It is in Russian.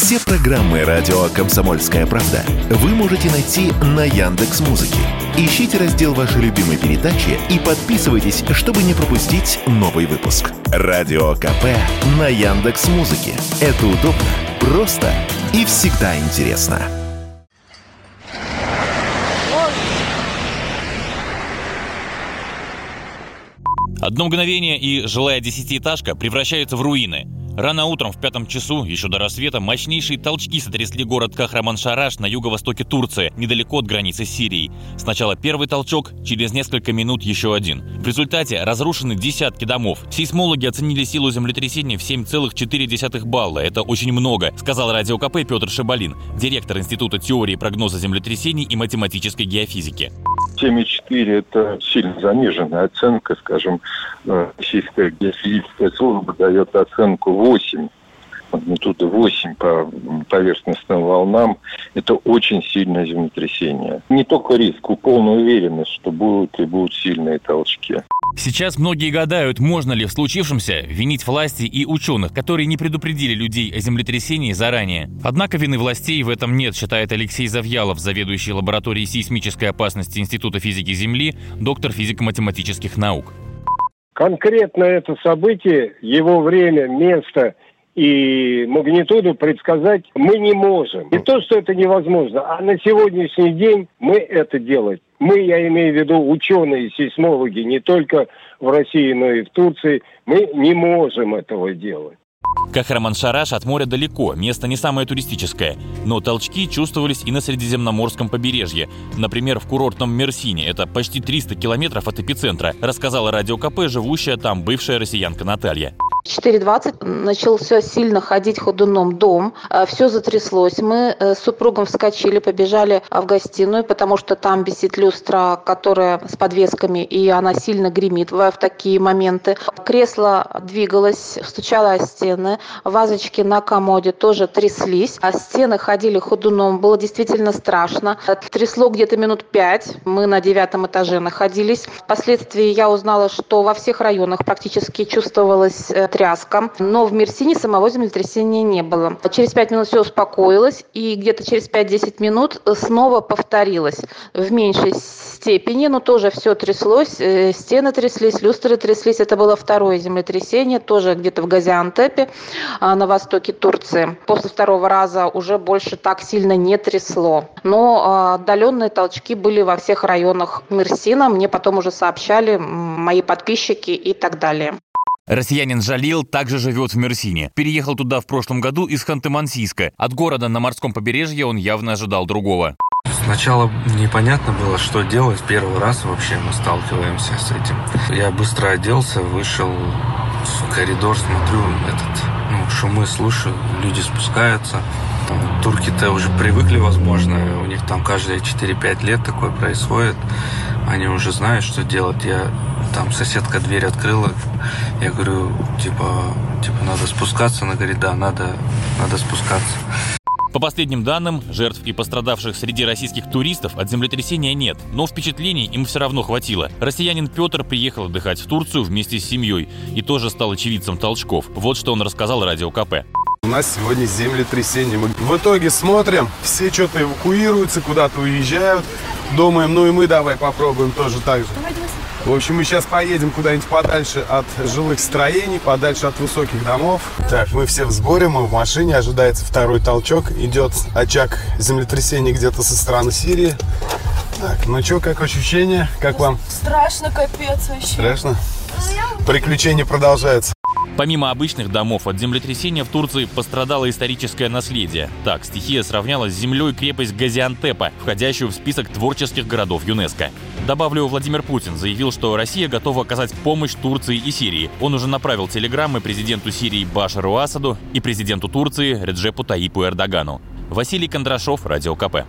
Все программы радио Комсомольская правда вы можете найти на Яндекс Музыке. Ищите раздел вашей любимой передачи и подписывайтесь, чтобы не пропустить новый выпуск. Радио КП на Яндекс Музыке. Это удобно, просто и всегда интересно. Одно мгновение и жилая десятиэтажка превращается в руины. Рано утром в пятом часу, еще до рассвета, мощнейшие толчки сотрясли город Кахраман-Шараш на юго-востоке Турции, недалеко от границы с Сирией. Сначала первый толчок, через несколько минут еще один. В результате разрушены десятки домов. Сейсмологи оценили силу землетрясения в 7,4 балла. Это очень много, сказал радио КП Петр Шабалин, директор Института теории прогноза землетрясений и математической геофизики. 7,4 это сильно заниженная оценка, скажем, э, Российская геофизическая служба дает оценку 8 магнитуды 8 по поверхностным волнам, это очень сильное землетрясение. Не только риск, у полная уверенность, что будут и будут сильные толчки. Сейчас многие гадают, можно ли в случившемся винить власти и ученых, которые не предупредили людей о землетрясении заранее. Однако вины властей в этом нет, считает Алексей Завьялов, заведующий лабораторией сейсмической опасности Института физики Земли, доктор физико-математических наук. Конкретно это событие, его время, место – и магнитуду предсказать мы не можем. Не то, что это невозможно, а на сегодняшний день мы это делать. Мы, я имею в виду ученые, сейсмологи, не только в России, но и в Турции, мы не можем этого делать. Кахраман-Шараш от моря далеко, место не самое туристическое, но толчки чувствовались и на Средиземноморском побережье. Например, в курортном Мерсине, это почти 300 километров от эпицентра, рассказала радио КП, живущая там бывшая россиянка Наталья. 4.20 начался сильно ходить ходуном дом, э, все затряслось. Мы э, с супругом вскочили, побежали в гостиную, потому что там висит люстра, которая с подвесками, и она сильно гремит в такие моменты. Кресло двигалось, стучало о стены, вазочки на комоде тоже тряслись, а стены ходили ходуном, было действительно страшно. Трясло где-то минут пять, мы на девятом этаже находились. Впоследствии я узнала, что во всех районах практически чувствовалась э, тряска, но в Мерсине самого землетрясения не было. Через 5 минут все успокоилось, и где-то через 5-10 минут снова повторилось в меньшей степени, но тоже все тряслось, э, стены тряслись, люстры тряслись. Это было второе землетрясение, тоже где-то в Газиантепе, а, на востоке Турции. После второго раза уже больше так сильно не трясло. Но а, отдаленные толчки были во всех районах Мерсина. Мне потом уже сообщали мои подписчики и так далее. Россиянин Жалил также живет в Мерсине. Переехал туда в прошлом году из Ханты-Мансийска. От города на морском побережье он явно ожидал другого. Сначала непонятно было, что делать. Первый раз вообще мы сталкиваемся с этим. Я быстро оделся, вышел в коридор, смотрю, этот, ну, шумы слушаю, люди спускаются. Турки-то уже привыкли, возможно, у них там каждые 4-5 лет такое происходит. Они уже знают, что делать. Я там соседка дверь открыла, я говорю, типа, типа надо спускаться, она говорит, да, надо, надо спускаться. По последним данным, жертв и пострадавших среди российских туристов от землетрясения нет, но впечатлений им все равно хватило. Россиянин Петр приехал отдыхать в Турцию вместе с семьей и тоже стал очевидцем толчков. Вот что он рассказал радио КП. У нас сегодня землетрясение. Мы в итоге смотрим, все что-то эвакуируются, куда-то уезжают. Думаем, ну и мы давай попробуем тоже так же. В общем, мы сейчас поедем куда-нибудь подальше от жилых строений, подальше от высоких домов. Так, мы все в сборе, мы в машине, ожидается второй толчок. Идет очаг землетрясения где-то со стороны Сирии. Так, ну что, как ощущение? Как вам? Страшно, капец вообще. Страшно? Приключения продолжаются. Помимо обычных домов, от землетрясения в Турции пострадало историческое наследие. Так, стихия сравняла с землей крепость Газиантепа, входящую в список творческих городов ЮНЕСКо. Добавлю, Владимир Путин заявил, что Россия готова оказать помощь Турции и Сирии. Он уже направил телеграммы президенту Сирии Башару Асаду и президенту Турции Реджепу Таипу Эрдогану. Василий Кондрашов, Радио КП.